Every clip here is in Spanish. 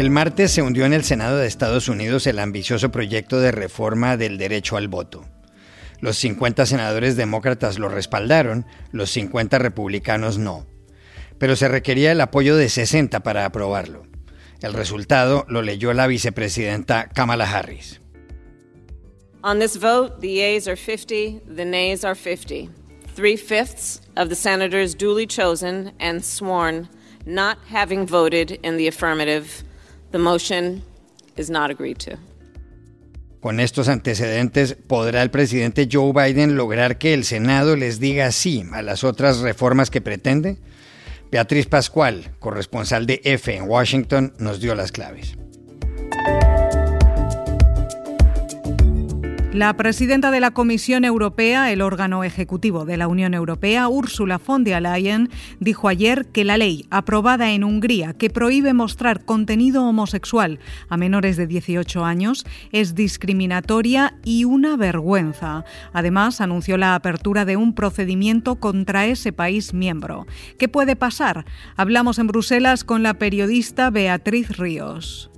El martes se hundió en el Senado de Estados Unidos el ambicioso proyecto de reforma del derecho al voto. Los 50 senadores demócratas lo respaldaron, los 50 republicanos no. Pero se requería el apoyo de 60 para aprobarlo. El resultado lo leyó la vicepresidenta Kamala Harris. On this vote, the yeas are 50, the nays are 50. Three fifths of the senators duly chosen and sworn not having voted in the affirmative, the motion is not agreed to. Con estos antecedentes, ¿podrá el presidente Joe Biden lograr que el Senado les diga sí a las otras reformas que pretende? Beatriz Pascual, corresponsal de F en Washington, nos dio las claves. La presidenta de la Comisión Europea, el órgano ejecutivo de la Unión Europea, Ursula von der Leyen, dijo ayer que la ley aprobada en Hungría que prohíbe mostrar contenido homosexual a menores de 18 años es discriminatoria y una vergüenza. Además, anunció la apertura de un procedimiento contra ese país miembro. ¿Qué puede pasar? Hablamos en Bruselas con la periodista Beatriz Ríos.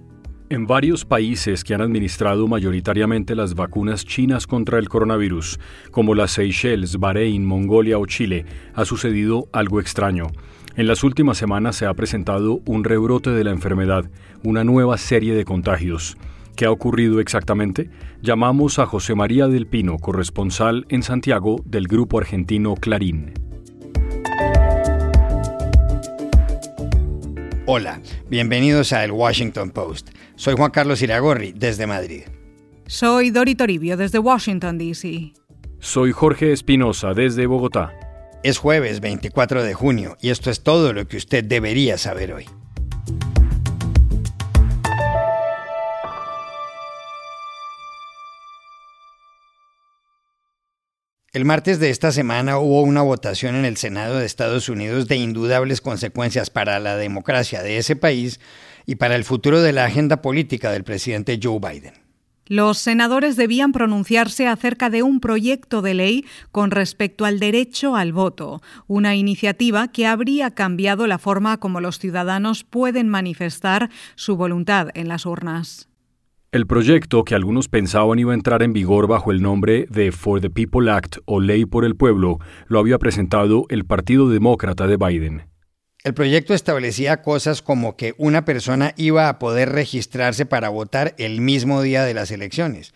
En varios países que han administrado mayoritariamente las vacunas chinas contra el coronavirus, como las Seychelles, Bahrein, Mongolia o Chile, ha sucedido algo extraño. En las últimas semanas se ha presentado un rebrote de la enfermedad, una nueva serie de contagios. ¿Qué ha ocurrido exactamente? Llamamos a José María del Pino, corresponsal en Santiago del grupo argentino Clarín. Hola, bienvenidos a El Washington Post. Soy Juan Carlos Iragorri, desde Madrid. Soy Dori Toribio, desde Washington, D.C. Soy Jorge Espinosa, desde Bogotá. Es jueves 24 de junio y esto es todo lo que usted debería saber hoy. El martes de esta semana hubo una votación en el Senado de Estados Unidos de indudables consecuencias para la democracia de ese país y para el futuro de la agenda política del presidente Joe Biden. Los senadores debían pronunciarse acerca de un proyecto de ley con respecto al derecho al voto, una iniciativa que habría cambiado la forma como los ciudadanos pueden manifestar su voluntad en las urnas. El proyecto, que algunos pensaban iba a entrar en vigor bajo el nombre de For the People Act o Ley por el Pueblo, lo había presentado el Partido Demócrata de Biden. El proyecto establecía cosas como que una persona iba a poder registrarse para votar el mismo día de las elecciones,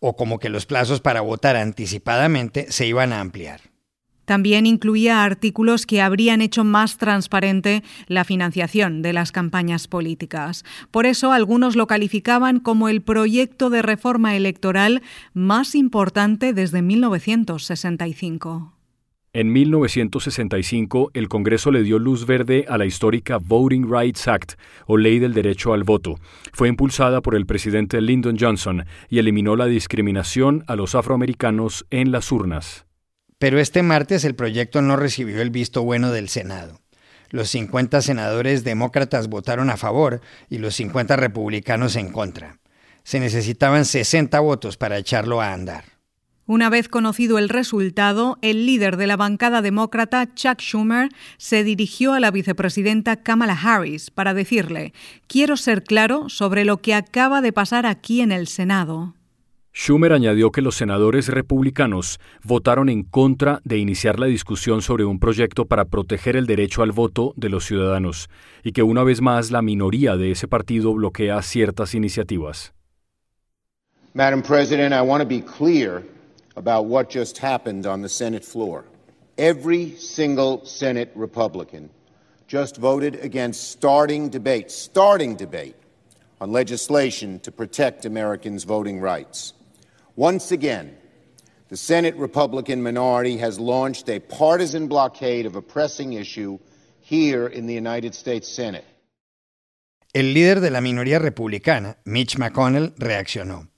o como que los plazos para votar anticipadamente se iban a ampliar. También incluía artículos que habrían hecho más transparente la financiación de las campañas políticas. Por eso algunos lo calificaban como el proyecto de reforma electoral más importante desde 1965. En 1965, el Congreso le dio luz verde a la histórica Voting Rights Act, o Ley del Derecho al Voto. Fue impulsada por el presidente Lyndon Johnson y eliminó la discriminación a los afroamericanos en las urnas. Pero este martes el proyecto no recibió el visto bueno del Senado. Los 50 senadores demócratas votaron a favor y los 50 republicanos en contra. Se necesitaban 60 votos para echarlo a andar. Una vez conocido el resultado, el líder de la bancada demócrata, Chuck Schumer, se dirigió a la vicepresidenta Kamala Harris para decirle, quiero ser claro sobre lo que acaba de pasar aquí en el Senado. Schumer añadió que los senadores republicanos votaron en contra de iniciar la discusión sobre un proyecto para proteger el derecho al voto de los ciudadanos y que una vez más la minoría de ese partido bloquea ciertas iniciativas. Madam President, I want to be clear about what just happened on the Senate floor. Every single Senate Republican just voted against starting debate, starting debate on legislation to protect Americans' voting rights. Once again, the Senate Republican minority has launched a partisan blockade of a pressing issue here in the United States Senate. El líder de la minoría republicana, Mitch McConnell, reaccionó.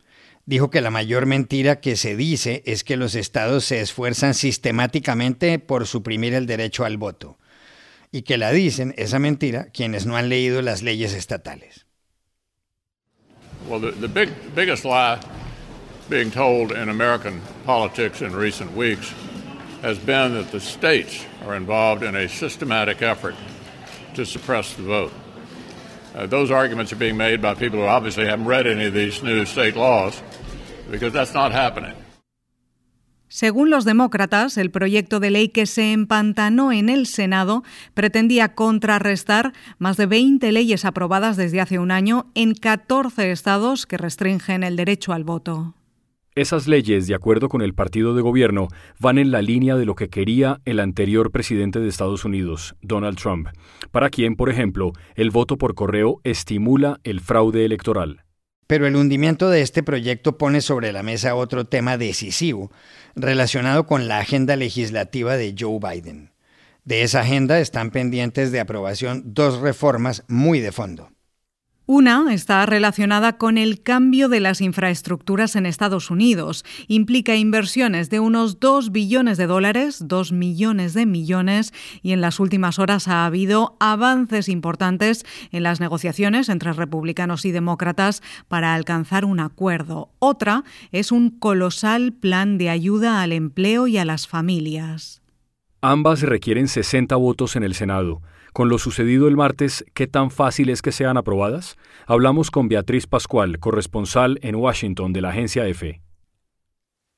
Dijo que la mayor mentira que se dice es que los estados se esfuerzan sistemáticamente por suprimir el derecho al voto, y que la dicen, esa mentira, quienes no han leído las leyes estatales. Well, the, the big, biggest lie being told in American politics in recent weeks has been that the states are involved in a systematic effort to suppress the vote. uh, those arguments are being made by people who obviously haven't read any of these new state laws because that's not happening. Según los demócratas, el proyecto de ley que se empantanó en el Senado pretendía contrarrestar más de 20 leyes aprobadas desde hace un año en 14 estados que restringen el derecho al voto. Esas leyes, de acuerdo con el partido de gobierno, van en la línea de lo que quería el anterior presidente de Estados Unidos, Donald Trump, para quien, por ejemplo, el voto por correo estimula el fraude electoral. Pero el hundimiento de este proyecto pone sobre la mesa otro tema decisivo relacionado con la agenda legislativa de Joe Biden. De esa agenda están pendientes de aprobación dos reformas muy de fondo. Una está relacionada con el cambio de las infraestructuras en Estados Unidos. Implica inversiones de unos 2 billones de dólares, 2 millones de millones, y en las últimas horas ha habido avances importantes en las negociaciones entre republicanos y demócratas para alcanzar un acuerdo. Otra es un colosal plan de ayuda al empleo y a las familias. Ambas requieren 60 votos en el Senado. Con lo sucedido el martes, ¿qué tan fácil es que sean aprobadas? Hablamos con Beatriz Pascual, corresponsal en Washington de la agencia EFE.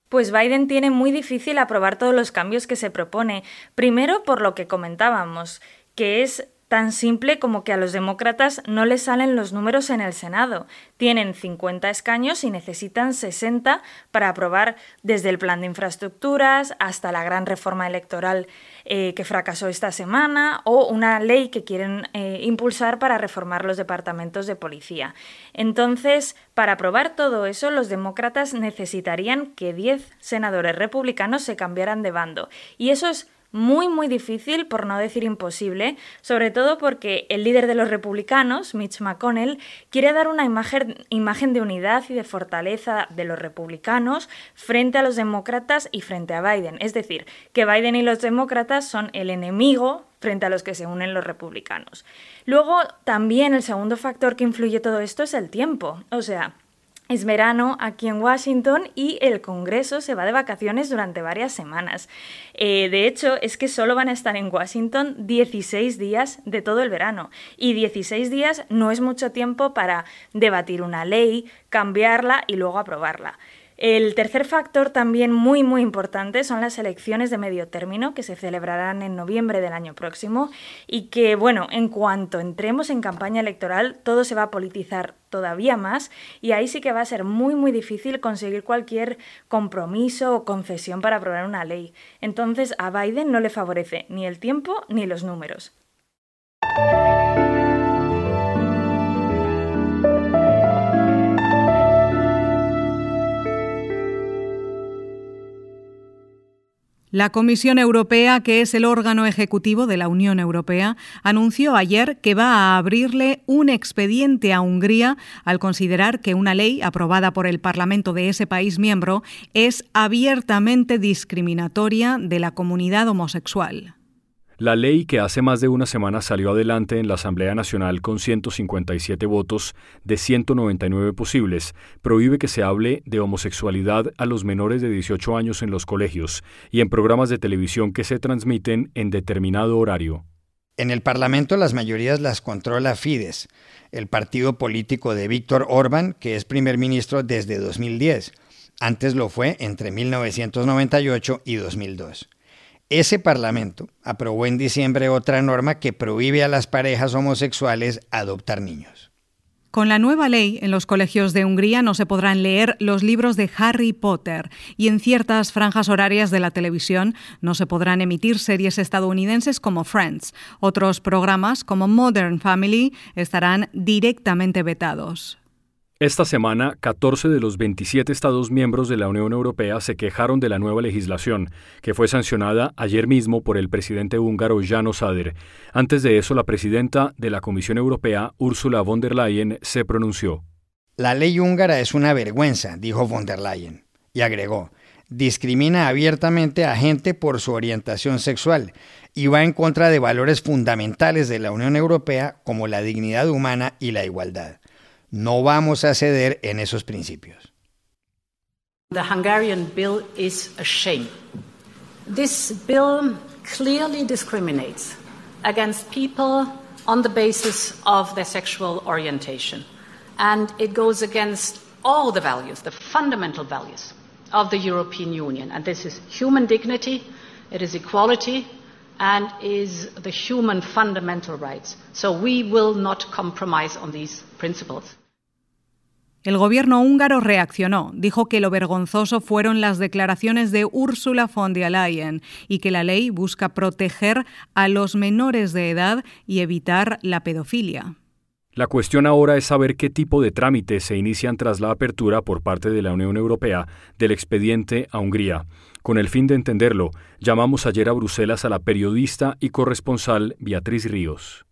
Pues Biden tiene muy difícil aprobar todos los cambios que se propone. Primero, por lo que comentábamos, que es tan simple como que a los demócratas no les salen los números en el Senado. Tienen 50 escaños y necesitan 60 para aprobar desde el plan de infraestructuras hasta la gran reforma electoral eh, que fracasó esta semana o una ley que quieren eh, impulsar para reformar los departamentos de policía. Entonces, para aprobar todo eso, los demócratas necesitarían que 10 senadores republicanos se cambiaran de bando. Y eso es muy muy difícil, por no decir imposible, sobre todo porque el líder de los republicanos, Mitch McConnell, quiere dar una imagen, imagen, de unidad y de fortaleza de los republicanos frente a los demócratas y frente a Biden. Es decir, que Biden y los demócratas son el enemigo frente a los que se unen los republicanos. Luego, también el segundo factor que influye todo esto es el tiempo. O sea, es verano aquí en Washington y el Congreso se va de vacaciones durante varias semanas. Eh, de hecho, es que solo van a estar en Washington 16 días de todo el verano. Y 16 días no es mucho tiempo para debatir una ley, cambiarla y luego aprobarla. El tercer factor también muy muy importante son las elecciones de medio término que se celebrarán en noviembre del año próximo y que bueno, en cuanto entremos en campaña electoral todo se va a politizar todavía más y ahí sí que va a ser muy muy difícil conseguir cualquier compromiso o concesión para aprobar una ley. Entonces a Biden no le favorece ni el tiempo ni los números. La Comisión Europea, que es el órgano ejecutivo de la Unión Europea, anunció ayer que va a abrirle un expediente a Hungría al considerar que una ley aprobada por el Parlamento de ese país miembro es abiertamente discriminatoria de la comunidad homosexual. La ley que hace más de una semana salió adelante en la Asamblea Nacional con 157 votos de 199 posibles prohíbe que se hable de homosexualidad a los menores de 18 años en los colegios y en programas de televisión que se transmiten en determinado horario. En el Parlamento las mayorías las controla Fidesz, el partido político de Víctor Orbán, que es primer ministro desde 2010. Antes lo fue entre 1998 y 2002. Ese Parlamento aprobó en diciembre otra norma que prohíbe a las parejas homosexuales adoptar niños. Con la nueva ley, en los colegios de Hungría no se podrán leer los libros de Harry Potter y en ciertas franjas horarias de la televisión no se podrán emitir series estadounidenses como Friends. Otros programas como Modern Family estarán directamente vetados. Esta semana, 14 de los 27 Estados miembros de la Unión Europea se quejaron de la nueva legislación, que fue sancionada ayer mismo por el presidente húngaro Jan Sader. Antes de eso, la presidenta de la Comisión Europea, Ursula von der Leyen, se pronunció. La ley húngara es una vergüenza, dijo von der Leyen, y agregó, discrimina abiertamente a gente por su orientación sexual y va en contra de valores fundamentales de la Unión Europea como la dignidad humana y la igualdad. No vamos a ceder en esos principios. The Hungarian bill is a shame. This bill clearly discriminates against people on the basis of their sexual orientation. And it goes against all the values, the fundamental values of the European Union. And this is human dignity, it is equality, and is the human fundamental rights. So we will not compromise on these principles. El gobierno húngaro reaccionó, dijo que lo vergonzoso fueron las declaraciones de Ursula von der Leyen y que la ley busca proteger a los menores de edad y evitar la pedofilia. La cuestión ahora es saber qué tipo de trámites se inician tras la apertura por parte de la Unión Europea del expediente a Hungría. Con el fin de entenderlo, llamamos ayer a Bruselas a la periodista y corresponsal Beatriz Ríos.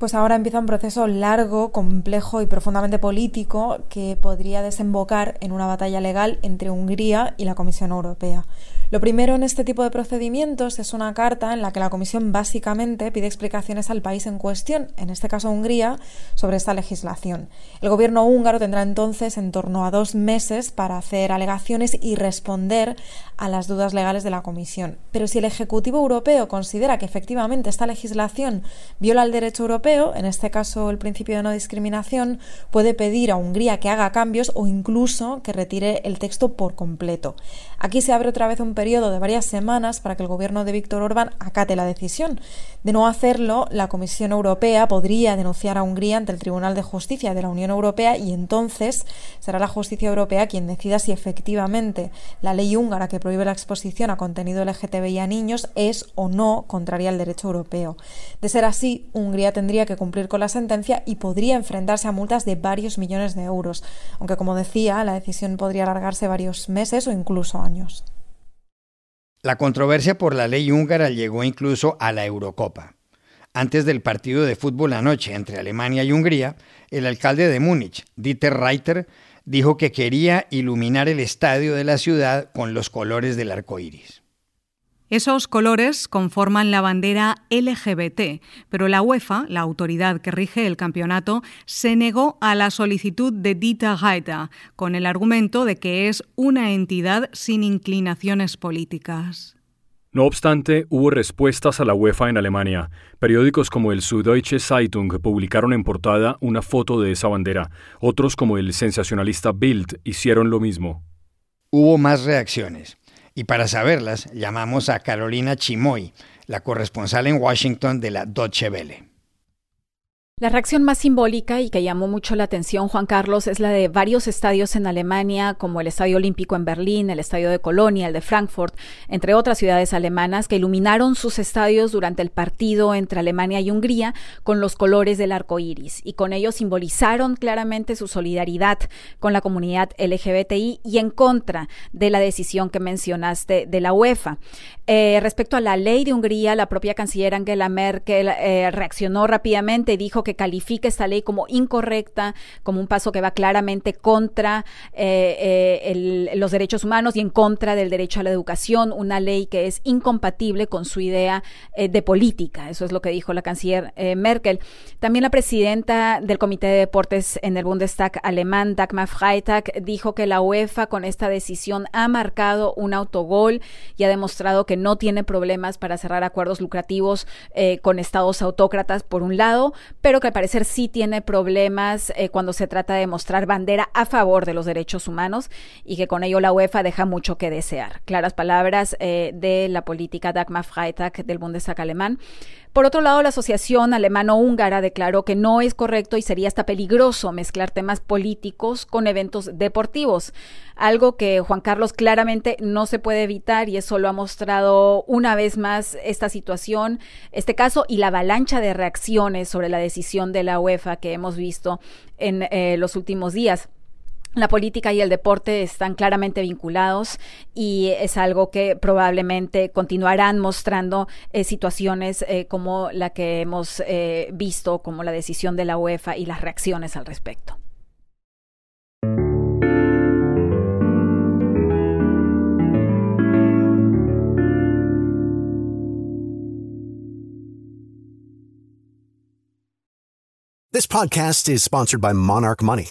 Pues ahora empieza un proceso largo, complejo y profundamente político que podría desembocar en una batalla legal entre Hungría y la Comisión Europea. Lo primero en este tipo de procedimientos es una carta en la que la Comisión básicamente pide explicaciones al país en cuestión, en este caso Hungría, sobre esta legislación. El gobierno húngaro tendrá entonces en torno a dos meses para hacer alegaciones y responder a las dudas legales de la Comisión. Pero si el Ejecutivo Europeo considera que efectivamente esta legislación viola el derecho europeo, en este caso el principio de no discriminación, puede pedir a Hungría que haga cambios o incluso que retire el texto por completo. Aquí se abre otra vez un periodo de varias semanas para que el gobierno de Víctor Orbán acate la decisión. De no hacerlo, la Comisión Europea podría denunciar a Hungría ante el Tribunal de Justicia de la Unión Europea y entonces será la justicia europea quien decida si efectivamente la ley húngara que prohíbe la exposición a contenido LGTBI a niños es o no contraria al derecho europeo. De ser así, Hungría tendría que cumplir con la sentencia y podría enfrentarse a multas de varios millones de euros, aunque como decía, la decisión podría alargarse varios meses o incluso años. La controversia por la ley húngara llegó incluso a la Eurocopa. Antes del partido de fútbol anoche entre Alemania y Hungría, el alcalde de Múnich, Dieter Reiter, dijo que quería iluminar el estadio de la ciudad con los colores del arco iris. Esos colores conforman la bandera LGBT, pero la UEFA, la autoridad que rige el campeonato, se negó a la solicitud de Dita Gaeta, con el argumento de que es una entidad sin inclinaciones políticas. No obstante, hubo respuestas a la UEFA en Alemania. Periódicos como el Süddeutsche Zeitung publicaron en portada una foto de esa bandera. Otros, como el sensacionalista Bild, hicieron lo mismo. Hubo más reacciones. Y para saberlas, llamamos a Carolina Chimoy, la corresponsal en Washington de la Deutsche Welle. La reacción más simbólica y que llamó mucho la atención, Juan Carlos, es la de varios estadios en Alemania, como el Estadio Olímpico en Berlín, el Estadio de Colonia, el de Frankfurt, entre otras ciudades alemanas, que iluminaron sus estadios durante el partido entre Alemania y Hungría con los colores del arco iris. Y con ello simbolizaron claramente su solidaridad con la comunidad LGBTI y en contra de la decisión que mencionaste de la UEFA. Eh, respecto a la ley de Hungría, la propia canciller Angela Merkel eh, reaccionó rápidamente y dijo que califica esta ley como incorrecta, como un paso que va claramente contra eh, los derechos humanos y en contra del derecho a la educación, una ley que es incompatible con su idea de política. Eso es lo que dijo la canciller Merkel. También la presidenta del Comité de Deportes en el Bundestag alemán, Dagmar Freitag, dijo que la UEFA con esta decisión ha marcado un autogol y ha demostrado que no tiene problemas para cerrar acuerdos lucrativos eh, con estados autócratas, por un lado, pero que al parecer sí tiene problemas eh, cuando se trata de mostrar bandera a favor de los derechos humanos y que con ello la UEFA deja mucho que desear. Claras palabras eh, de la política Dagmar Freitag del Bundestag alemán. Por otro lado, la Asociación Alemano-Húngara declaró que no es correcto y sería hasta peligroso mezclar temas políticos con eventos deportivos, algo que Juan Carlos claramente no se puede evitar y eso lo ha mostrado una vez más esta situación, este caso y la avalancha de reacciones sobre la decisión de la UEFA que hemos visto en eh, los últimos días. La política y el deporte están claramente vinculados y es algo que probablemente continuarán mostrando eh, situaciones eh, como la que hemos eh, visto, como la decisión de la UEFA y las reacciones al respecto. This podcast is sponsored by Monarch Money.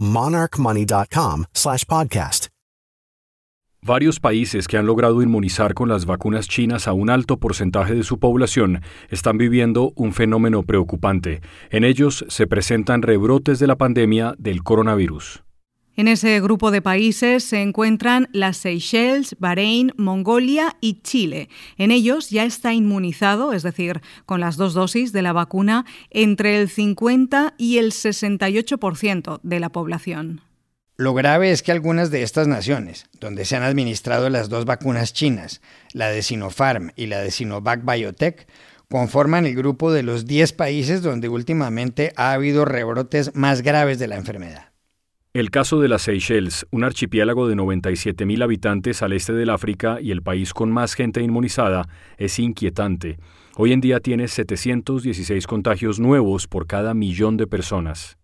monarchmoney.com slash podcast. Varios países que han logrado inmunizar con las vacunas chinas a un alto porcentaje de su población están viviendo un fenómeno preocupante. En ellos se presentan rebrotes de la pandemia del coronavirus. En ese grupo de países se encuentran las Seychelles, Bahrein, Mongolia y Chile. En ellos ya está inmunizado, es decir, con las dos dosis de la vacuna, entre el 50 y el 68% de la población. Lo grave es que algunas de estas naciones, donde se han administrado las dos vacunas chinas, la de Sinopharm y la de Sinovac Biotech, conforman el grupo de los 10 países donde últimamente ha habido rebrotes más graves de la enfermedad. El caso de las Seychelles, un archipiélago de 97.000 habitantes al este del África y el país con más gente inmunizada, es inquietante. Hoy en día tiene 716 contagios nuevos por cada millón de personas.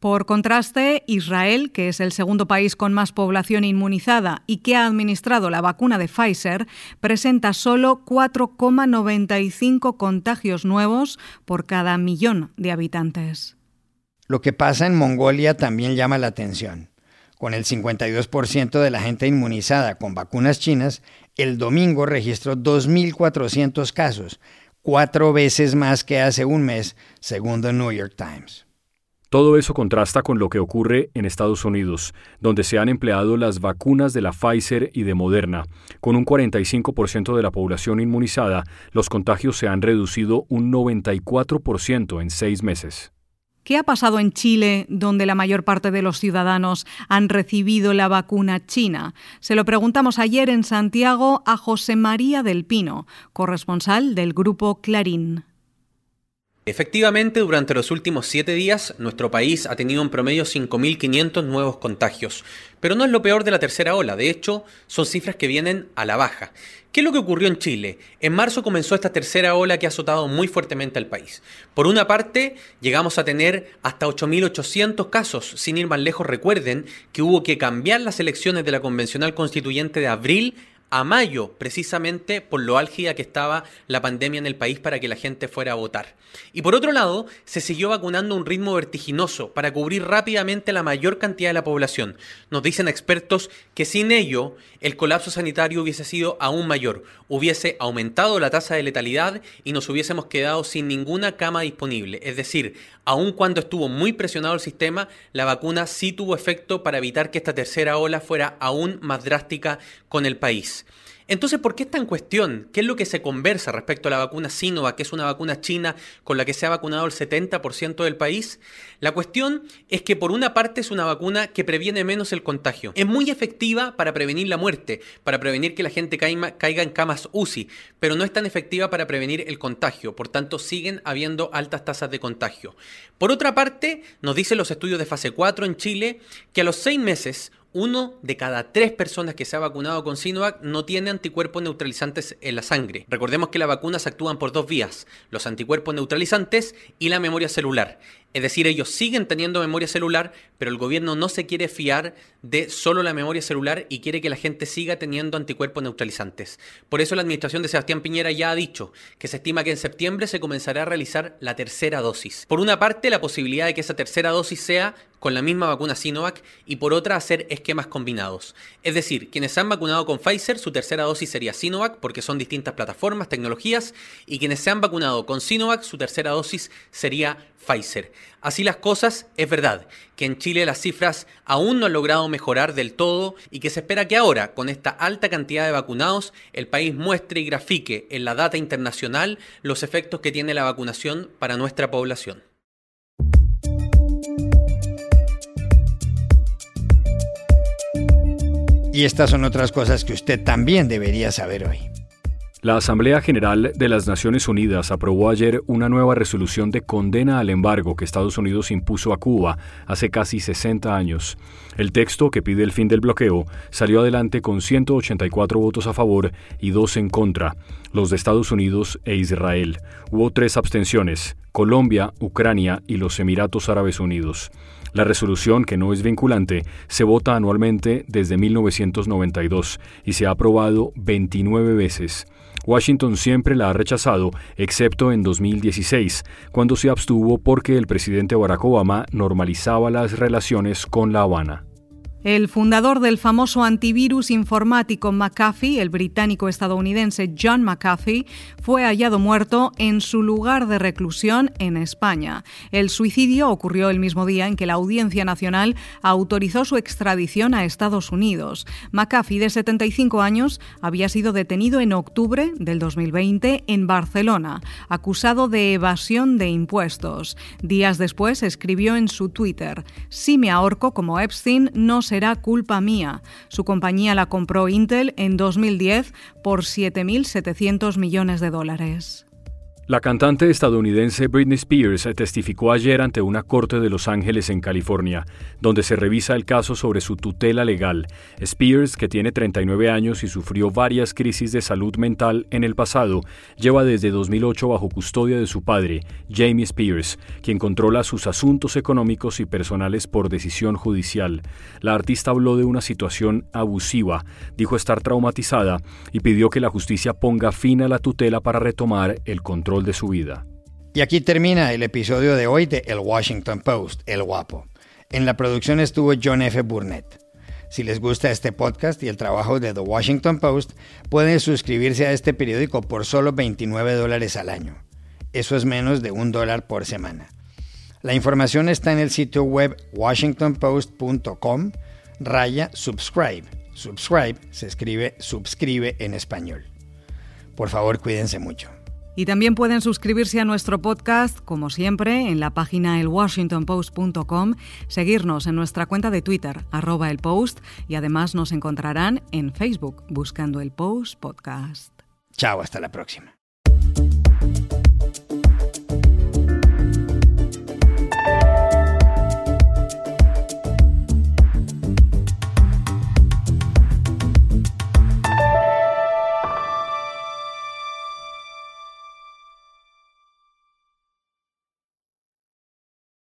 Por contraste, Israel, que es el segundo país con más población inmunizada y que ha administrado la vacuna de Pfizer, presenta solo 4,95 contagios nuevos por cada millón de habitantes. Lo que pasa en Mongolia también llama la atención. Con el 52% de la gente inmunizada con vacunas chinas, el domingo registró 2.400 casos, cuatro veces más que hace un mes, según The New York Times. Todo eso contrasta con lo que ocurre en Estados Unidos, donde se han empleado las vacunas de la Pfizer y de Moderna. Con un 45% de la población inmunizada, los contagios se han reducido un 94% en seis meses. ¿Qué ha pasado en Chile, donde la mayor parte de los ciudadanos han recibido la vacuna china? Se lo preguntamos ayer en Santiago a José María del Pino, corresponsal del grupo Clarín. Efectivamente, durante los últimos siete días, nuestro país ha tenido en promedio 5.500 nuevos contagios. Pero no es lo peor de la tercera ola, de hecho, son cifras que vienen a la baja. ¿Qué es lo que ocurrió en Chile? En marzo comenzó esta tercera ola que ha azotado muy fuertemente al país. Por una parte, llegamos a tener hasta 8.800 casos. Sin ir más lejos, recuerden que hubo que cambiar las elecciones de la Convencional Constituyente de abril a mayo, precisamente por lo álgida que estaba la pandemia en el país para que la gente fuera a votar. Y por otro lado, se siguió vacunando a un ritmo vertiginoso para cubrir rápidamente la mayor cantidad de la población. Nos dicen expertos que sin ello el colapso sanitario hubiese sido aún mayor, hubiese aumentado la tasa de letalidad y nos hubiésemos quedado sin ninguna cama disponible. Es decir, aun cuando estuvo muy presionado el sistema, la vacuna sí tuvo efecto para evitar que esta tercera ola fuera aún más drástica con el país. Entonces, ¿por qué está en cuestión? ¿Qué es lo que se conversa respecto a la vacuna Sinovac, que es una vacuna china con la que se ha vacunado el 70% del país? La cuestión es que por una parte es una vacuna que previene menos el contagio. Es muy efectiva para prevenir la muerte, para prevenir que la gente caiga en camas UCI, pero no es tan efectiva para prevenir el contagio. Por tanto, siguen habiendo altas tasas de contagio. Por otra parte, nos dicen los estudios de fase 4 en Chile que a los seis meses uno de cada tres personas que se ha vacunado con Sinovac no tiene anticuerpos neutralizantes en la sangre. Recordemos que las vacunas actúan por dos vías, los anticuerpos neutralizantes y la memoria celular. Es decir, ellos siguen teniendo memoria celular, pero el gobierno no se quiere fiar de solo la memoria celular y quiere que la gente siga teniendo anticuerpos neutralizantes. Por eso la administración de Sebastián Piñera ya ha dicho que se estima que en septiembre se comenzará a realizar la tercera dosis. Por una parte, la posibilidad de que esa tercera dosis sea con la misma vacuna Sinovac y por otra hacer esquemas combinados. Es decir, quienes se han vacunado con Pfizer, su tercera dosis sería Sinovac porque son distintas plataformas, tecnologías, y quienes se han vacunado con Sinovac, su tercera dosis sería Pfizer. Así las cosas, es verdad que en Chile las cifras aún no han logrado mejorar del todo y que se espera que ahora, con esta alta cantidad de vacunados, el país muestre y grafique en la data internacional los efectos que tiene la vacunación para nuestra población. Y estas son otras cosas que usted también debería saber hoy. La Asamblea General de las Naciones Unidas aprobó ayer una nueva resolución de condena al embargo que Estados Unidos impuso a Cuba hace casi 60 años. El texto, que pide el fin del bloqueo, salió adelante con 184 votos a favor y dos en contra, los de Estados Unidos e Israel. Hubo tres abstenciones, Colombia, Ucrania y los Emiratos Árabes Unidos. La resolución, que no es vinculante, se vota anualmente desde 1992 y se ha aprobado 29 veces. Washington siempre la ha rechazado, excepto en 2016, cuando se abstuvo porque el presidente Barack Obama normalizaba las relaciones con La Habana. El fundador del famoso antivirus informático McAfee, el británico estadounidense John McAfee, fue hallado muerto en su lugar de reclusión en España. El suicidio ocurrió el mismo día en que la Audiencia Nacional autorizó su extradición a Estados Unidos. McAfee, de 75 años, había sido detenido en octubre del 2020 en Barcelona, acusado de evasión de impuestos. Días después escribió en su Twitter: Si me ahorco como Epstein, no será culpa mía. Su compañía la compró Intel en 2010 por 7.700 millones de dólares. La cantante estadounidense Britney Spears testificó ayer ante una corte de Los Ángeles en California, donde se revisa el caso sobre su tutela legal. Spears, que tiene 39 años y sufrió varias crisis de salud mental en el pasado, lleva desde 2008 bajo custodia de su padre, Jamie Spears, quien controla sus asuntos económicos y personales por decisión judicial. La artista habló de una situación abusiva, dijo estar traumatizada y pidió que la justicia ponga fin a la tutela para retomar el control de su vida. Y aquí termina el episodio de hoy de El Washington Post, El Guapo. En la producción estuvo John F. Burnett. Si les gusta este podcast y el trabajo de The Washington Post, pueden suscribirse a este periódico por solo 29 dólares al año. Eso es menos de un dólar por semana. La información está en el sitio web washingtonpost.com raya subscribe. Subscribe se escribe subscribe en español. Por favor, cuídense mucho. Y también pueden suscribirse a nuestro podcast, como siempre, en la página elwashingtonpost.com, seguirnos en nuestra cuenta de Twitter, arroba el post, y además nos encontrarán en Facebook buscando el Post Podcast. Chao, hasta la próxima.